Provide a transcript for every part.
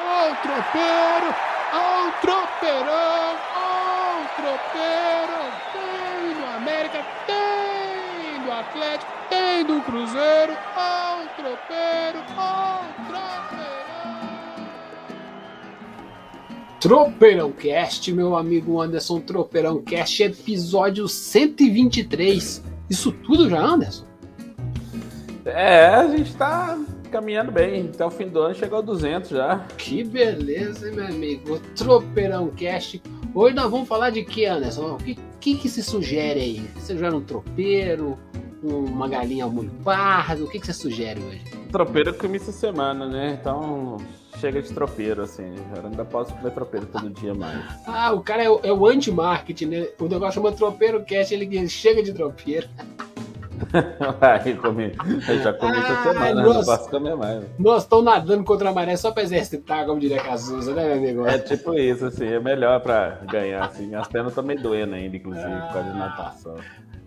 Ó o tropeiro, ó o tropeirão, ó o tropeiro. Tem do América, tem do Atlético, tem do Cruzeiro, ó o tropeiro, ó o tropeirão. Tropeirão Cast, meu amigo Anderson Tropeirão Cast, episódio 123. Isso tudo já, Anderson? É, a gente tá caminhando bem. Até o fim do ano chegou a 200 já. Que beleza, hein, meu amigo? Tropeirão Cast. Hoje nós vamos falar de que, Anderson? O que, que, que se sugere aí? Você sugere um tropeiro? Uma galinha ao molho pardo? O que, que você sugere hoje? Tropeiro eu comi essa semana, né? Então chega de tropeiro, assim. Eu ainda posso comer tropeiro todo dia mais. Ah, o cara é o, é o anti-marketing, né? O negócio chama Tropeiro Cast, ele chega de tropeiro. Aí comi. Eu já comi essa semana, nossa. não posso comer mais. Nós estamos nadando contra a maré só pra exercitar, como diria Cazuza, né, meu amigo? É tipo isso, assim, é melhor pra ganhar, assim. Minhas pernas estão meio doendo ainda, inclusive, por causa de natação.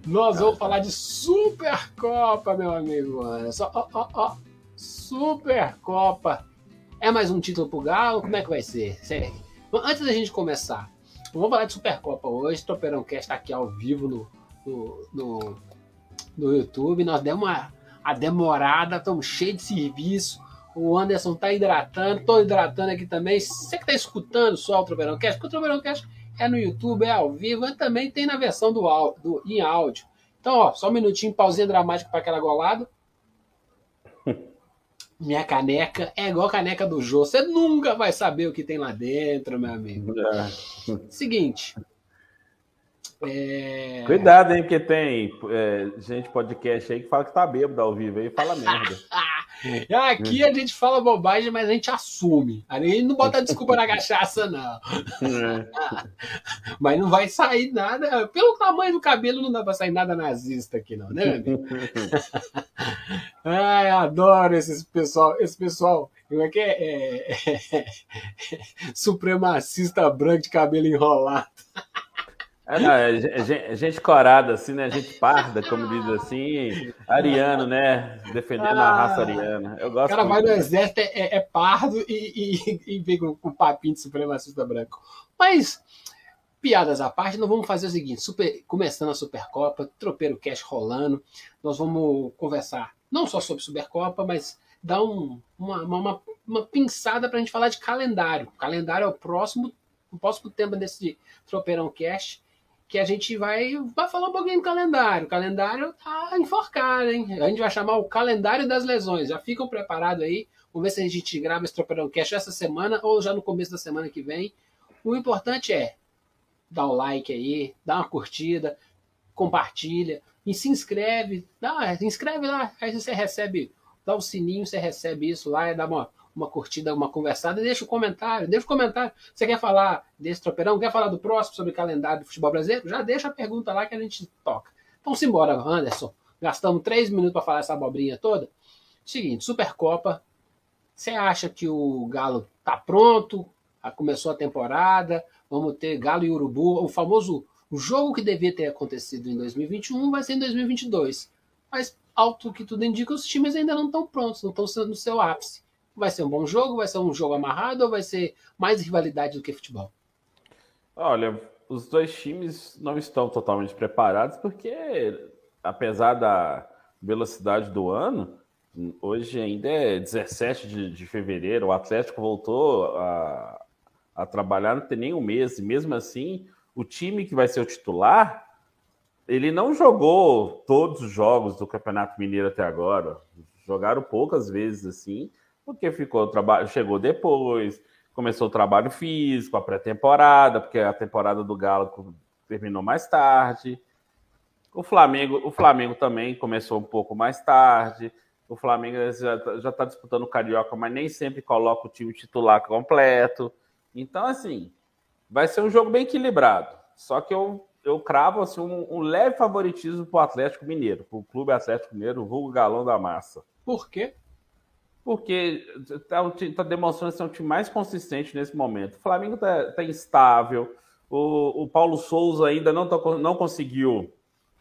Nós vamos falar de Supercopa, meu amigo Anderson. Ó, ó, ó. Supercopa. É mais um título pro Galo? Como é que vai ser? Sério. Antes da gente começar, vamos falar de Supercopa hoje. Tropeirão Cast está aqui ao vivo no, no, no, no YouTube. Nós demos uma a demorada, estamos cheios de serviço. O Anderson tá hidratando, tô hidratando aqui também. Você que tá escutando só o Tropeirão Cast, porque o Tropeirão Cast é no YouTube, é ao vivo, mas também tem na versão do, do em áudio. Então, ó, só um minutinho, pausinha dramática para aquela golada. Minha caneca é igual a caneca do Jô. Você nunca vai saber o que tem lá dentro, meu amigo. É. Seguinte. É... Cuidado, hein, porque tem é, gente podcast aí que fala que tá bêbado ao vivo aí e fala merda. Aqui a gente fala bobagem, mas a gente assume. A gente não bota desculpa na cachaça, não. É. Mas não vai sair nada. Pelo tamanho do cabelo, não dá pra sair nada nazista aqui, não, né, meu amigo? Ai, adoro esse pessoal. Esse pessoal, como é que é? É- é- Supremacista branco de cabelo enrolado. É, não, é gente, é gente corada, assim, né? Gente parda, como diz assim, ariano, né? Defendendo a raça ariana. Eu O gosto cara vai no exército, é, é- é pardo e, e, e vem com, com papinho de supremacista branco. Mas, piadas à parte, nós vamos fazer o seguinte: super- começando a Supercopa, tropeiro cash rolando, nós vamos conversar não só sobre Supercopa, mas dar um- uma, uma, uma, uma pinçada para a gente falar de calendário. O calendário é o próximo, o próximo tema desse tropeirão cash. Que a gente vai, vai falar um pouquinho do calendário. O calendário tá enforcado, hein? A gente vai chamar o calendário das lesões. Já ficam preparados aí. Vamos ver se a gente grava esse Tropeirão Cash essa semana ou já no começo da semana que vem. O importante é dar o like aí, dar uma curtida, compartilha e se inscreve. Dá, se inscreve lá, aí você recebe, dá o sininho, você recebe isso lá e dá uma, uma curtida, uma conversada deixa o comentário, deixa o comentário. Você quer falar desse tropeirão? Quer falar do próximo sobre calendário do futebol brasileiro? Já deixa a pergunta lá que a gente toca. Então simbora, Anderson. Gastamos três minutos para falar essa abobrinha toda. Seguinte, Supercopa. Você acha que o Galo tá pronto? Começou a temporada. Vamos ter Galo e Urubu. O famoso o jogo que devia ter acontecido em 2021 vai ser em 2022. Mas, alto que tudo indica, os times ainda não estão prontos, não estão no seu ápice. Vai ser um bom jogo? Vai ser um jogo amarrado ou vai ser mais rivalidade do que futebol? Olha, os dois times não estão totalmente preparados porque, apesar da velocidade do ano, hoje ainda é 17 de, de fevereiro, o Atlético voltou a, a trabalhar não tem nem um mês, e mesmo assim, o time que vai ser o titular, ele não jogou todos os jogos do Campeonato Mineiro até agora. Jogaram poucas vezes assim, porque ficou trabalho, chegou depois, começou o trabalho físico, a pré-temporada, porque a temporada do Galo terminou mais tarde. O Flamengo, o Flamengo também começou um pouco mais tarde. O Flamengo já está disputando o Carioca, mas nem sempre coloca o time titular completo. Então, assim, vai ser um jogo bem equilibrado. Só que eu, eu cravo assim, um, um leve favoritismo para o Atlético Mineiro, para o Clube Atlético Mineiro, o vulgo galão da massa. Por quê? Porque está tá demonstrando ser um time mais consistente nesse momento. O Flamengo está tá instável. O, o, Paulo Souza ainda não, tá, não conseguiu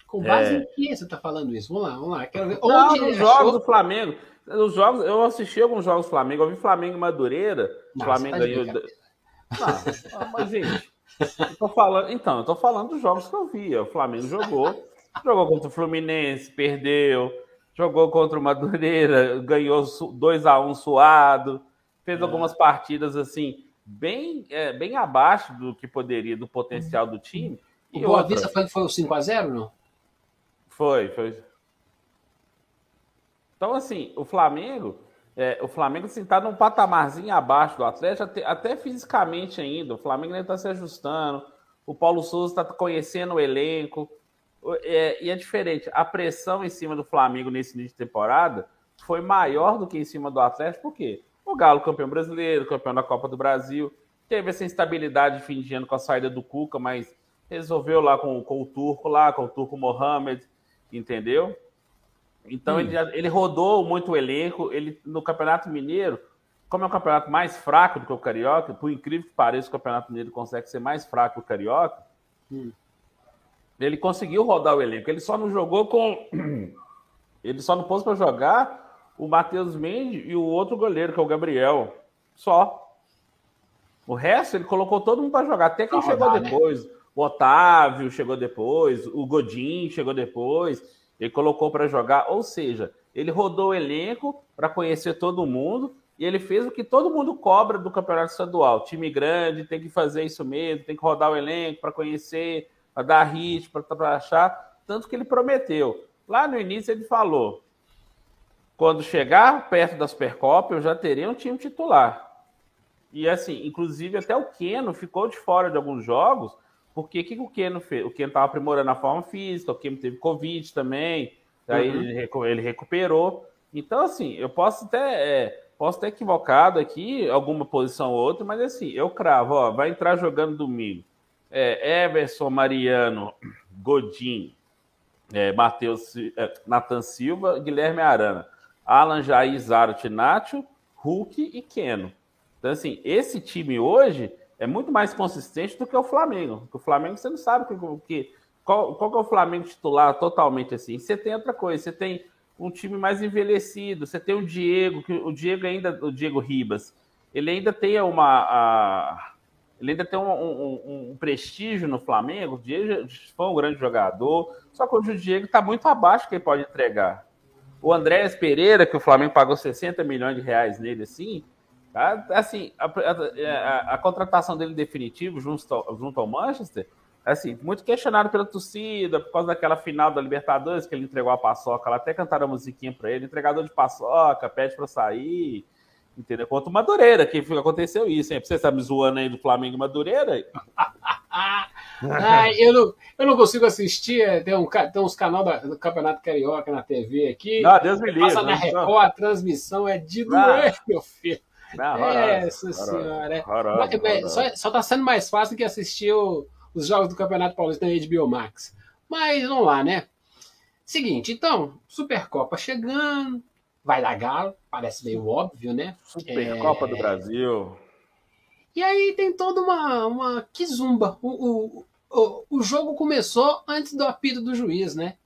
Com base é... em que você está falando isso? Vamos lá, vamos lá. Quero ver onde Não, nos jogos achou... do Flamengo. Nos jogos, eu assisti alguns jogos do Flamengo, eu vi Flamengo e Madureira. Nossa, Flamengo tá ganhou. Não, mas, gente, eu tô falando. Então, eu tô falando dos jogos que eu vi. O Flamengo jogou. Jogou contra o Fluminense, perdeu. Jogou contra o Madureira, ganhou 2 a 1 suado. Fez é. algumas partidas assim, bem, é, bem abaixo do que poderia, do potencial do time. E o Boa outra... Vista foi, foi o 5x0, não? Foi, foi. Então, assim, o Flamengo, é, o Flamengo assim, tá num patamarzinho abaixo do Atlético, até, até fisicamente ainda. O Flamengo ainda está se ajustando. O Paulo Souza está conhecendo o elenco. É, e é diferente. A pressão em cima do Flamengo nesse início de temporada foi maior do que em cima do Atlético, por quê? O Galo, campeão brasileiro, campeão da Copa do Brasil, teve essa instabilidade de fim de ano com a saída do Cuca, mas resolveu lá com, com o turco lá, com o turco Mohamed, entendeu? Então hum. ele, ele rodou muito o elenco. Ele, no Campeonato Mineiro, como é um campeonato mais fraco do que o Carioca, por incrível que pareça, o Campeonato Mineiro consegue ser mais fraco que o Carioca. Hum. Ele conseguiu rodar o elenco. Ele só não jogou com. Ele só não pôs para jogar o Matheus Mendes e o outro goleiro, que é o Gabriel. Só. O resto, ele colocou todo mundo para jogar. Até quem chegou rodar, né? depois. Né? O Otávio chegou depois, o Godin chegou depois, ele colocou para jogar, ou seja, ele rodou o elenco para conhecer todo mundo e ele fez o que todo mundo cobra do campeonato estadual. Time grande tem que fazer isso mesmo, tem que rodar o elenco para conhecer, para dar ritmo, para achar, tanto que ele prometeu. Lá no início ele falou: quando chegar perto da Supercopa, eu já teria um time titular. E assim, inclusive até o Keno ficou de fora de alguns jogos porque o que, que o Keno fez? O Keno estava aprimorando a forma física, o Keno teve Covid também, aí uhum. ele, ele, recuperou. Então, assim, eu posso até, é, posso ter equivocado aqui, alguma posição ou outra, mas assim, eu cravo, ó, vai entrar jogando domingo. É, Everson, Mariano, Godin, é, Matheus, é, Nathan Silva, Guilherme Arana, Alan Jair, Zaro, Tinátio, Hulk e Keno. Então, assim, esse time hoje é muito mais consistente do que o Flamengo. Porque o Flamengo você não sabe que, que, qual, qual que é o Flamengo titular totalmente assim. Você tem outra coisa, você tem um time mais envelhecido, você tem o Diego, que o Diego ainda, o Diego Ribas, ele ainda tem uma. A, ele ainda tem um, um, um, prestígio no Flamengo. O Diego foi um grande jogador, só que hoje o Diego está muito abaixo que ele pode entregar. O Andréas Pereira, que o Flamengo pagou 60 milhões de reais nele, assim, Tá? Assim, a, a, a, contratação dele definitivo junto ao, junto ao Manchester, assim, muito questionado pela torcida, por causa daquela final da Libertadores que ele entregou a paçoca, lá até cantaram a musiquinha para ele, entregador de paçoca, pede para sair, entendeu? Contra o Madureira, que aconteceu isso, hein? Você tá me zoando aí do Flamengo e Madureira? ah, eu, não, eu não consigo assistir, é, tem, um, tem uns canais do Campeonato Carioca na TV aqui. Não, Deus me livre. Passa na Record, a transmissão é de doer, meu filho. Não, Essa senhora. É. Só, só tá sendo mais fácil do que assistir o, os jogos do Campeonato Paulista na HBO Max. Mas vamos lá, né? Seguinte, então, Supercopa chegando, vai dar galo, parece meio óbvio, né? Supercopa é... do Brasil. E aí tem toda uma, uma quizumba. O, o, o, o jogo começou antes do apito do juiz, né?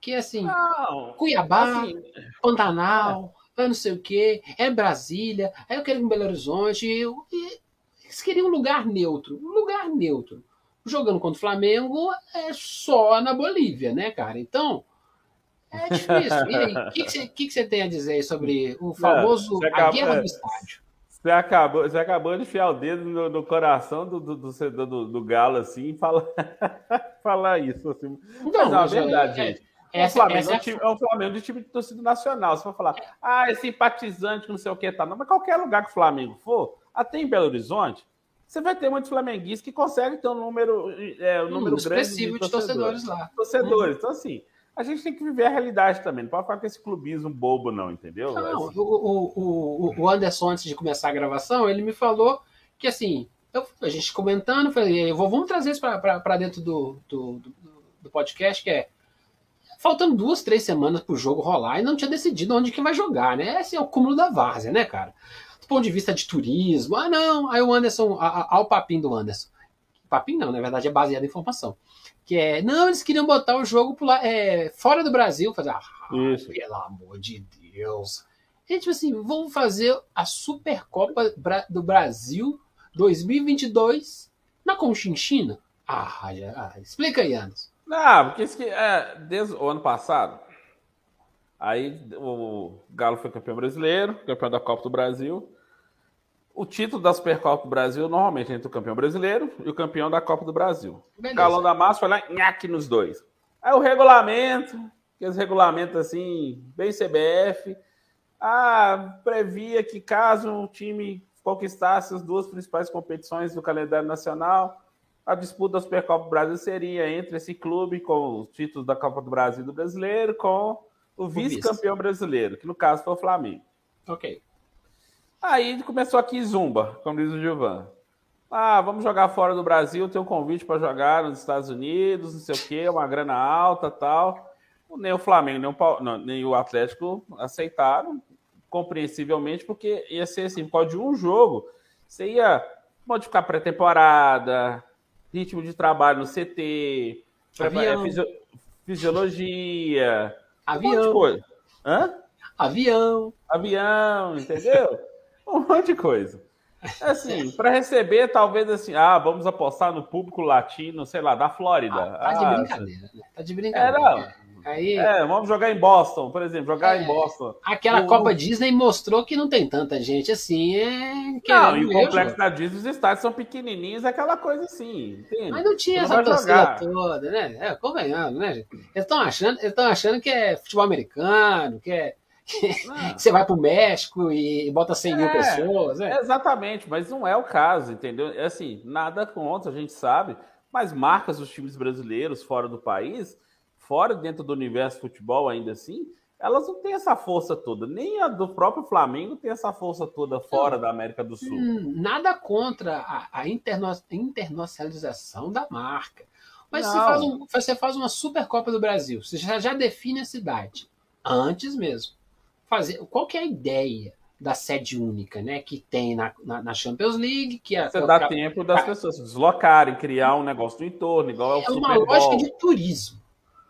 Que assim, não, Cuiabá, assim, Pantanal, ah, não sei o quê, é Brasília, aí eu quero ir em Belo Horizonte. Eu, e, eles queriam um lugar neutro. Um lugar neutro. Jogando contra o Flamengo é só na Bolívia, né, cara? Então, é difícil. E aí, o que, que, você tem a dizer sobre o famoso não, acaba, a guerra do estádio? Você acabou, você acabou de enfiar o dedo no, no coração do, do, do, do, do Galo, assim, e falar, falar isso. Assim. Não, Mas, é verdade, é, gente. Essa, o Flamengo é, um time, é Flamengo de time de torcida nacional. Você vai falar, ah, é simpatizante, não sei o que, tá. Não, mas qualquer lugar que o Flamengo for, até em Belo Horizonte, você vai ter muitos flamenguistas que conseguem ter um número, é, um número grande de torcedores, de torcedores lá. Torcedores. Uhum. Então, assim, a gente tem que viver a realidade também. Não pode falar com esse clubismo bobo, não, entendeu? Não, assim. o, o, o Anderson, antes de começar a gravação, ele me falou que, assim, eu, a gente comentando, falei, eu vou, vamos trazer isso para dentro do, do, do, do podcast, que é faltando duas, três semanas pro jogo rolar e não tinha decidido onde que vai jogar, né? Esse é o cúmulo da várzea, né, cara? Do ponto de vista de turismo, ah, não, aí o Anderson, ao papinho do Anderson. Papinho não, na verdade é baseado em informação. Que é, não, eles queriam botar o jogo lá, é, fora do Brasil, fazer, ah, Isso. pelo amor de Deus. Gente, tipo assim, vamos fazer a Supercopa do Brasil 2022 na Conchinchina? Ah, já, ah, explica aí, Anderson. Não, porque isso que, é, desde o ano passado, aí o Galo foi campeão brasileiro, campeão da Copa do Brasil. O título da Supercopa do Brasil normalmente é entre o campeão brasileiro e o campeão da Copa do Brasil. O Beleza. Galão da Massa foi lá, nhaque nos dois. Aí o regulamento, aqueles regulamentos assim, bem CBF, ah, previa que caso um time conquistasse as duas principais competições do calendário nacional, a disputa da Supercopa do Brasil seria entre esse clube com os títulos da Copa do Brasil e do Brasileiro com o vice-campeão brasileiro, que no caso foi o Flamengo. Ok. Aí começou aqui zumba, como diz o Gilvan. Ah, vamos jogar fora do Brasil, tem um convite para jogar nos Estados Unidos, não sei o quê, uma grana alta tal. Nem o Flamengo, nem o, Pau- não, nem o Atlético aceitaram, compreensivelmente, porque ia ser assim, por causa de um jogo, você ia modificar pré-temporada, ritmo de trabalho no CT, Avião. fisio- fisiologia, um monte de Avião, coisa. Hã? avião. avião, entendeu? um monte de coisa. Assim, para receber, talvez assim, ah, vamos apostar no público latino, sei lá, da Flórida. Ah, tá de Ah, brincadeira, né? Tá de brincadeira. É. Aí, É, vamos jogar em Boston, por exemplo, jogar É. em Boston. aquela o- Copa Disney mostrou que não tem tanta gente assim. É, Não, e o complexo jogo. da Disney, os estádios são pequenininhos, aquela coisa assim, entende? Mas não tinha essa não vai torcida jogar. toda, né? É, convenhamos, né, gente? Eles estão achando, eles achando que é futebol americano, que, é, Não. que você vai pro México e bota 100 mil É, pessoas. né? Exatamente, mas não é o caso, entendeu? É assim, nada contra, a gente sabe, mas marcas dos times brasileiros fora do país, fora dentro do universo futebol ainda assim, elas não têm essa força toda. Nem a do próprio Flamengo tem essa força toda fora da América do Sul. Hum, nada contra a, a interno- internacionalização da marca. Mas você Não. faz, um- você faz uma Supercopa do Brasil, você já, já define a cidade. Antes mesmo. Fazer, qual que é a ideia da sede única, né? Que tem na, na, na Champions League, que é, Você dá é tempo das pessoas se deslocarem, criar um negócio no entorno, igual é o é uma lógica de turismo.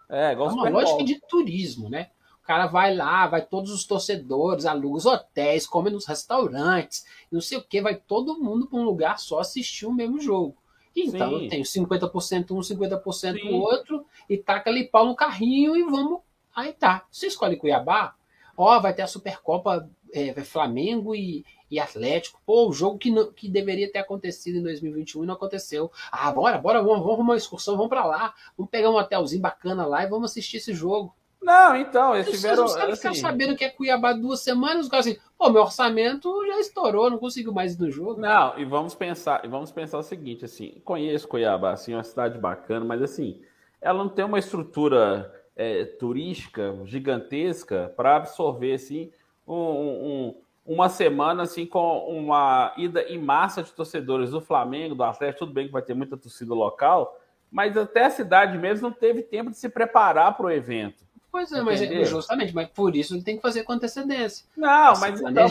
É, É igual o uma lógica de turismo, né? O cara vai lá, vai todos os torcedores, aluga os hotéis, come nos restaurantes, não sei o que, vai todo mundo para um lugar só assistir o mesmo jogo. Então Sim. tem 50% um, 50% Sim. o outro, e taca ali pau no carrinho e vamos. Aí tá. Você escolhe Cuiabá, ó, vai ter a Supercopa é, Flamengo e, e Atlético. Pô, o jogo que, não- que deveria ter acontecido em 2021 e não aconteceu. Ah, bora, bora, vamos, vamos arrumar uma excursão, vamos pra lá, vamos pegar um hotelzinho bacana lá e vamos assistir esse jogo. Não, então, eles tiveram. sabem ficar assim, sabendo que é Cuiabá duas semanas, os caras assim, pô, meu orçamento já estourou, não consigo mais ir no jogo. Não, e vamos pensar, e vamos pensar o seguinte, assim, conheço Cuiabá, assim, é uma cidade bacana, mas assim, ela não tem uma estrutura é, turística gigantesca para absorver assim um- um- uma semana assim com uma ida em massa de torcedores do Flamengo, do Atlético, tudo bem que vai ter muita torcida local, mas até a cidade mesmo não teve tempo de se preparar para o evento. Pois é, mas Entendeu? justamente, mas por isso ele tem que fazer com antecedência. Não, mas então,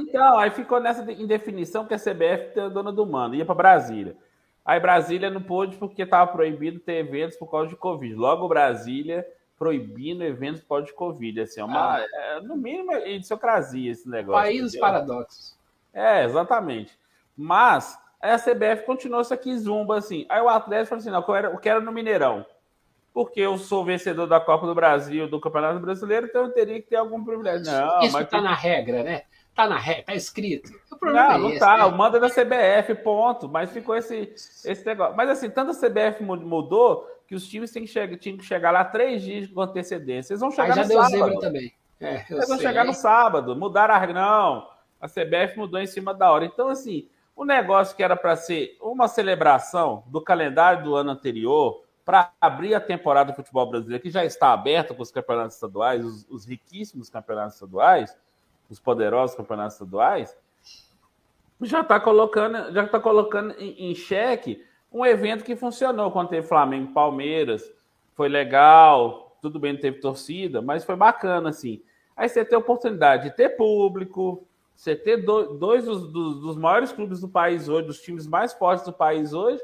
então, aí ficou nessa de- indefinição que a CBF é dona do mando, ia para Brasília. Aí Brasília não pôde porque estava proibido ter eventos por causa de Covid. Logo Brasília proibindo eventos por causa de Covid. Assim, é uma, é, no mínimo é idiocrasia esse negócio. País dos paradoxos. É, exatamente. Mas aí a CBF continuou isso aqui zumba assim. Aí o Atlético falou assim: não, eu quero, eu quero no Mineirão. Porque eu sou vencedor da Copa do Brasil, do Campeonato Brasileiro, então eu teria que ter algum privilégio. Não, isso mas tá tem- na regra, né? Tá na regra, tá escrito. O problema não, é não esse, tá. né? O manda da CBF, ponto. Mas ficou esse, esse negócio. Mas assim, tanto a CBF mu- mudou que os times têm que chegar, tinham que chegar lá três dias com antecedência. Eles vão Aí chegar já no deu sábado. zebra também. É, Eles vão sei. chegar no sábado. Mudaram a não. A CBF mudou em cima da hora. Então, assim, o negócio que era para ser uma celebração do calendário do ano anterior, para abrir a temporada do futebol brasileiro, que já está aberta com os campeonatos estaduais, os, os riquíssimos campeonatos estaduais, os poderosos campeonatos estaduais, já está colocando, já tá colocando em, em xeque um evento que funcionou quando teve Flamengo Palmeiras. Foi legal, tudo bem, não teve torcida, mas foi bacana, assim. Aí você tem a oportunidade de ter público, você ter do- dois dos, dos- dos maiores clubes do país hoje, dos times mais fortes do país hoje,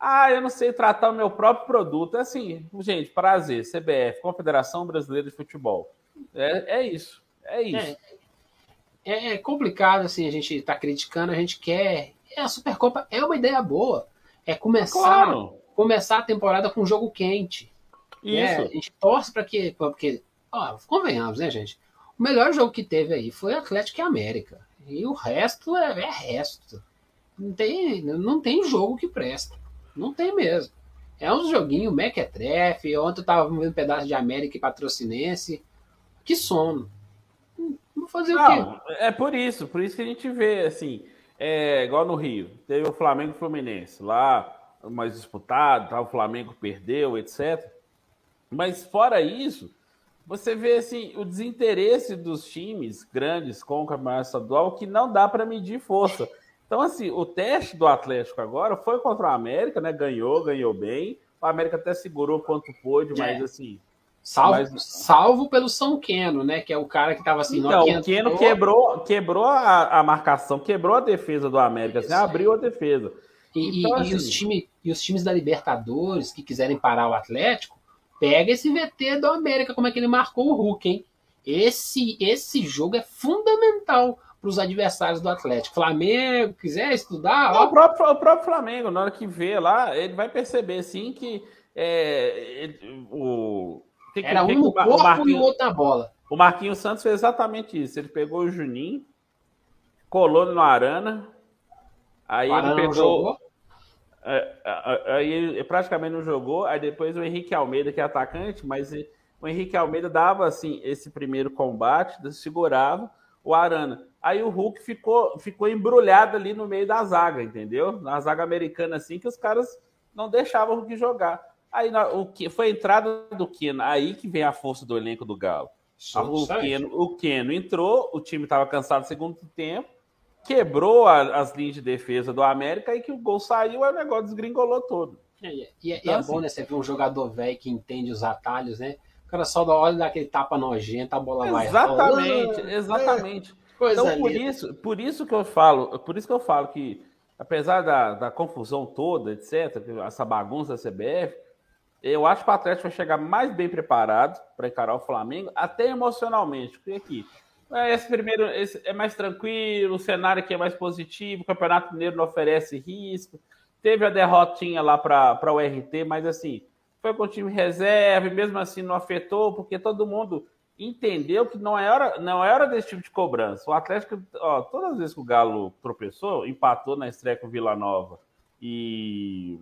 Ah, eu não sei tratar o meu próprio produto. É assim, gente, prazer, CBF, Confederação Brasileira de Futebol. É, é isso. É isso. É, é, é complicado, assim, a gente tá criticando, a gente quer. É, a Supercopa é uma ideia boa. É começar, claro. começar a temporada com um jogo quente. É, isso. a gente torce para que. Porque, ó, convenhamos, né, gente? O melhor jogo que teve aí foi Atlético e América. E o resto é, é resto. Não tem, não tem jogo que presta. Não tem mesmo. É um joguinho mequetrefe. Ontem eu tava vendo um pedaço de América e Patrocinense. Que sono. Fazer não, o quê? É por isso, por isso que a gente vê, assim, é, igual no Rio, teve o Flamengo e Fluminense, lá mais disputado, tá, o Flamengo perdeu, etc. Mas fora isso, você vê assim o desinteresse dos times grandes com o campeonato estadual que não dá para medir força. Então, assim, o teste do Atlético agora foi contra o América, né? Ganhou, ganhou bem. O América até segurou quanto pôde, mas é. assim. Salvo, mas... salvo pelo São Queno, né? Que é o cara que estava assim. Então, o Queno quebrou, quebrou a, a, marcação, quebrou a defesa do América, assim, abriu a defesa. E, então, e, assim... e, os time, e os times da Libertadores que quiserem parar o Atlético, pega esse VT do América, como é que ele marcou o Hulk, hein? Esse, esse jogo é fundamental para os adversários do Atlético. Flamengo, quiser estudar. Não, o, próprio, o próprio Flamengo, na hora que vê lá, ele vai perceber sim que é, ele, o. Que, Era que, um no corpo o e o outro na bola. O Marquinhos Santos fez exatamente isso. Ele pegou o Juninho, colou no Arana, aí ele pegou. É, aí ele praticamente não jogou, aí depois o Henrique Almeida, que é atacante, mas o Henrique Almeida dava assim esse primeiro combate, segurava o Arana. Aí o Hulk ficou, ficou embrulhado ali no meio da zaga, entendeu? Na zaga americana, assim, que os caras não deixavam o Hulk jogar. Aí o que foi a entrada do Keno, aí que vem a força do elenco do Galo. O Keno, o Keno entrou, o time estava cansado no segundo tempo, quebrou a, as linhas de defesa do América e que o gol saiu, aí o negócio desgringolou todo. E, e, e então, é assim, bom, né? Você ver um jogador velho que entende os atalhos, né? O cara só dá hora daquele tapa nojento, a bola vai. Exatamente, exatamente. É, então, por isso, por isso que eu falo, por isso que eu falo que, apesar da, da confusão toda, etc., essa bagunça da CBF, eu acho que o Atlético vai chegar mais bem preparado para encarar o Flamengo, até emocionalmente. Porque aqui, é, esse primeiro esse é mais tranquilo, o cenário aqui é mais positivo, o Campeonato Mineiro não oferece risco. Teve a derrotinha lá para o RT, mas assim, foi com o time reserva e mesmo assim não afetou, porque todo mundo entendeu que não é hora, não hora desse tipo de cobrança. O Atlético, ó, todas as vezes que o Galo tropeçou, empatou na estreia com o Vila Nova e,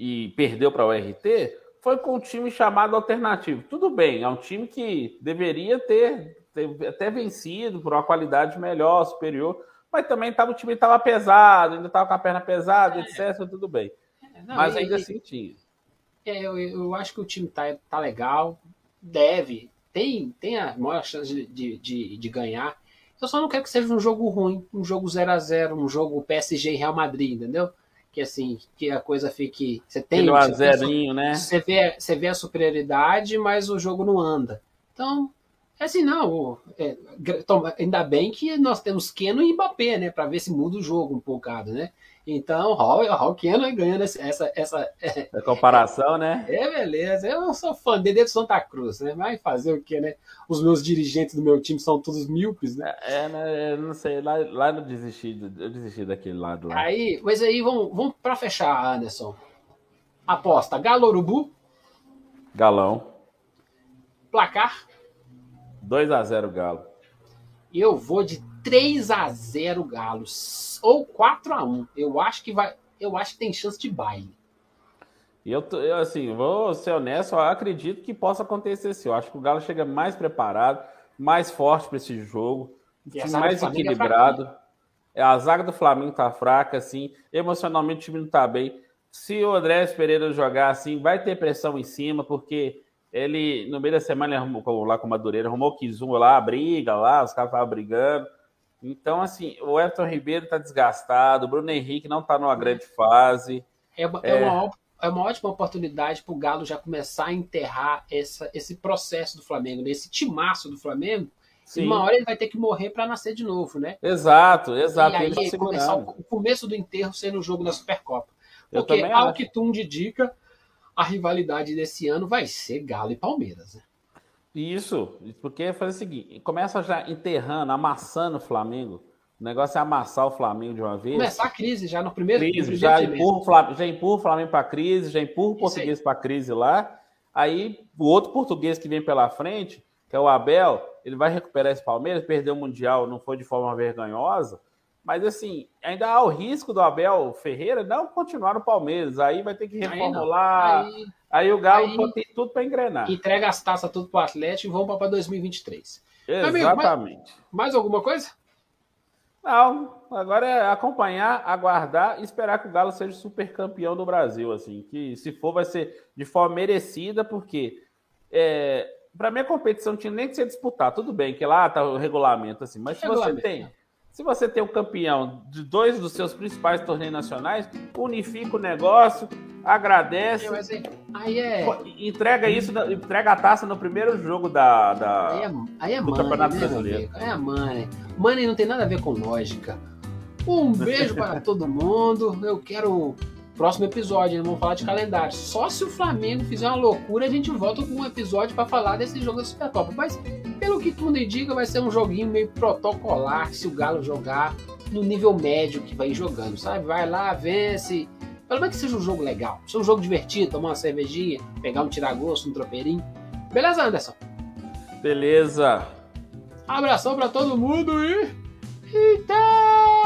e perdeu para o RT, foi com um time chamado alternativo. Tudo bem, é um time que deveria ter, ter até vencido por uma qualidade melhor, superior, mas também tava, o time estava pesado, ainda estava com a perna pesada, é. etc. Tudo bem. Não, Mas ainda assim tinha. É, eu, eu acho que o time tá, tá legal, deve, tem, tem a maior chance de, de, de ganhar. Eu só não quero que seja um jogo ruim, um jogo 0 a 0 um jogo PSG e Real Madrid, entendeu? Que assim, que a coisa fique. Você tem. um a zerinho, né? Você vê, você vê a superioridade, mas o jogo não anda. Então, é assim, não. É, ainda bem que nós temos Keno e Mbappé, né? Para ver se muda o jogo um bocado, né? Então, Hall, Keno ganhando essa, essa, essa a comparação, né? É, beleza. Eu sou fã dele de Santa Cruz, né? Vai fazer o quê, né? Os meus dirigentes do meu time são todos míopes, né? É, né? Eu não sei, lá, lá eu desisti, eu desisti daquele lado lá. Aí, mas aí vamos, vamos para fechar, Anderson. Aposta, Galo Urubu? Galão. Placar? 2 a 0 Galo. Eu vou de 3 a 0 Galo ou 4 a 1. Eu acho que vai, eu acho que tem chance de baile. E eu, eu assim, vou ser honesto, eu acredito que possa acontecer assim. Eu acho que o Galo chega mais preparado, mais forte para esse jogo, mais é equilibrado. É a zaga do Flamengo tá fraca, assim, emocionalmente o time não tá bem. Se o André Pereira jogar assim, vai ter pressão em cima, porque ele, no meio da semana, ele arrumou, lá com o Madureira, arrumou o Kizum lá, briga lá, os caras estavam brigando. Então, assim, o Everton Ribeiro está desgastado, o Bruno Henrique não está numa grande fase. É, uma, é... Uma, é uma ótima oportunidade para o Galo já começar a enterrar essa, esse processo do Flamengo, né? esse timaço do Flamengo. Sim. E uma hora ele vai ter que morrer para nascer de novo, né? Exato, exato. E aí, começar o, o começo do enterro sendo o jogo da Supercopa. Porque, ao acho. que tudo indica, a rivalidade desse ano vai ser Galo e Palmeiras. Né? Isso, porque fazer o seguinte, começa já enterrando, amassando o Flamengo. O negócio é amassar o Flamengo de uma vez. Começar a crise já no primeiro, no crise, primeiro já empurra, o Flamengo, já empurra o Flamengo para crise, já empurra o Isso português para crise lá. Aí o outro português que vem pela frente, que é o Abel, ele vai recuperar esse Palmeiras, perdeu o Mundial, não foi de forma vergonhosa. Mas assim, ainda há o risco do Abel Ferreira não continuar no Palmeiras. Aí vai ter que Aí reformular. Aí, Aí o Galo aí- tem tudo para engrenar. entrega as taças tudo pro Atlético e vamos para 2023. Amigo, Exatamente. Mais alguma coisa? Não, agora é acompanhar, aguardar e esperar que o Galo seja super campeão do Brasil, assim, que se for vai ser de forma merecida, porque é, para mim a competição tinha nem que ser disputar, tudo bem que lá tá o regulamento assim, mas se você tem, né? Se você tem o campeão de dois dos seus principais torneios nacionais, unifica o negócio, agradece, aí, aí é. entrega isso, entrega a taça no primeiro jogo da, da... Aí é, aí é do money, Campeonato né, Brasileiro. é money. Money não tem nada a ver com lógica. Um beijo para todo mundo. Eu quero. Próximo episódio, vamos falar de calendário. Só se o Flamengo fizer uma loucura, a gente volta com um episódio para falar desse jogo da Supercopa. Mas, pelo que tudo indica, vai ser um joguinho meio protocolar se o Galo jogar no nível médio que vai jogando, sabe? Vai lá, vence. Pelo menos que seja um jogo legal. Seja um jogo divertido, tomar uma cervejinha, pegar um tiragosto, um tropeirinho. Beleza, Anderson? Beleza. Abração pra todo mundo e. Eita!